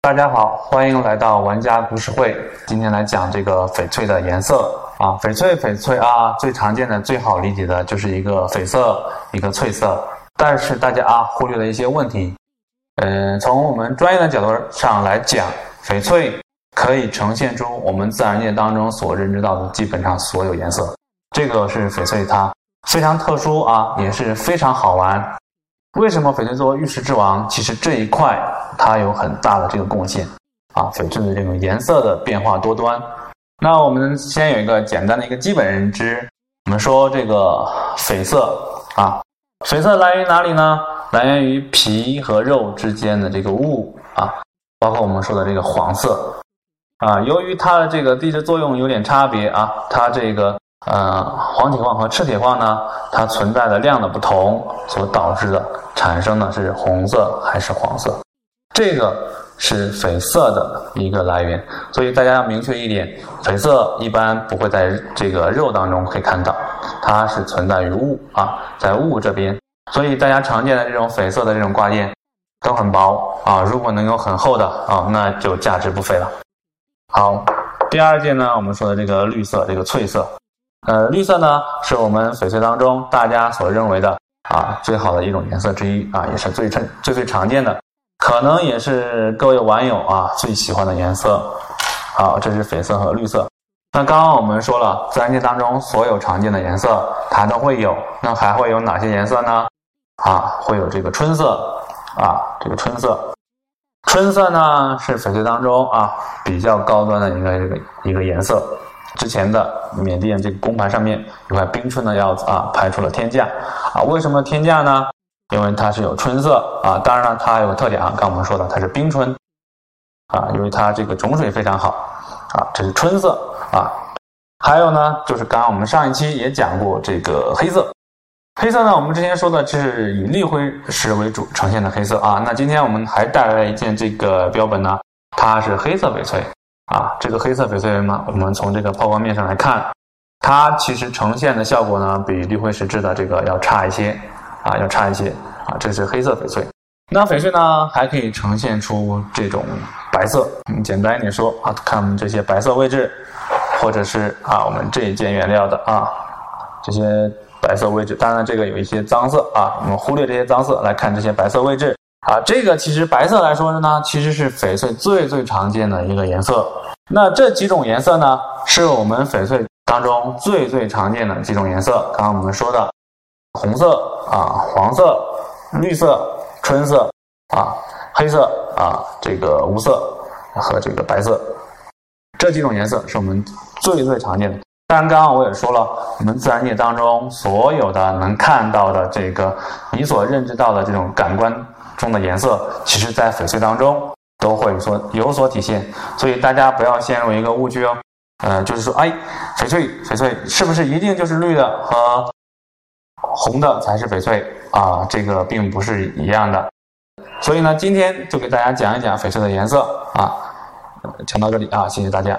大家好，欢迎来到玩家故事会。今天来讲这个翡翠的颜色啊，翡翠，翡翠啊，最常见的、最好理解的就是一个翡色，一个翠色。但是大家啊，忽略了一些问题。嗯，从我们专业的角度上来讲，翡翠可以呈现出我们自然界当中所认知到的基本上所有颜色。这个是翡翠，它非常特殊啊，也是非常好玩。为什么翡翠作为玉石之王？其实这一块它有很大的这个贡献啊，翡翠的这种颜色的变化多端。那我们先有一个简单的一个基本认知，我们说这个翡色啊，翡色来源于哪里呢？来源于皮和肉之间的这个雾啊，包括我们说的这个黄色啊，由于它的这个地质作用有点差别啊，它这个。呃，黄铁矿和赤铁矿呢，它存在的量的不同，所导致的产生的是红色还是黄色，这个是翡色的一个来源。所以大家要明确一点，翡色一般不会在这个肉当中可以看到，它是存在于雾啊，在雾这边。所以大家常见的这种翡色的这种挂件都很薄啊，如果能有很厚的啊，那就价值不菲了。好，第二件呢，我们说的这个绿色，这个翠色。呃，绿色呢，是我们翡翠当中大家所认为的啊最好的一种颜色之一啊，也是最常最最常见的，可能也是各位网友啊最喜欢的颜色。好，这是翡色和绿色。那刚刚我们说了，自然界当中所有常见的颜色它都会有，那还会有哪些颜色呢？啊，会有这个春色啊，这个春色，春色呢是翡翠当中啊比较高端的一个一个一个颜色。之前的缅甸这个公盘上面有块冰春的药子啊，拍出了天价啊。为什么天价呢？因为它是有春色啊。当然了，它还有个特点啊，刚我们说的它是冰春啊，因为它这个种水非常好啊。这是春色啊。还有呢，就是刚刚我们上一期也讲过这个黑色，黑色呢，我们之前说的是以绿辉石为主呈现的黑色啊。那今天我们还带来了一件这个标本呢，它是黑色翡翠。啊，这个黑色翡翠嘛，我们从这个抛光面上来看，它其实呈现的效果呢，比绿辉石质的这个要差一些，啊，要差一些，啊，这是黑色翡翠。那翡翠呢，还可以呈现出这种白色。嗯，简单一点说啊，看我们这些白色位置，或者是啊，我们这一件原料的啊，这些白色位置。当然，这个有一些脏色啊，我们忽略这些脏色来看这些白色位置。啊，这个其实白色来说的呢，其实是翡翠最最常见的一个颜色。那这几种颜色呢，是我们翡翠当中最最常见的几种颜色。刚刚我们说的红色啊、黄色、绿色、春色啊、黑色啊、这个无色和这个白色，这几种颜色是我们最最常见的。当然，刚刚我也说了，我们自然界当中所有的能看到的这个你所认知到的这种感官。中的颜色，其实在翡翠当中都会说有所体现，所以大家不要陷入一个误区哦。呃，就是说，哎，翡翠，翡翠是不是一定就是绿的和红的才是翡翠啊？这个并不是一样的。所以呢，今天就给大家讲一讲翡翠的颜色啊。讲到这里啊，谢谢大家。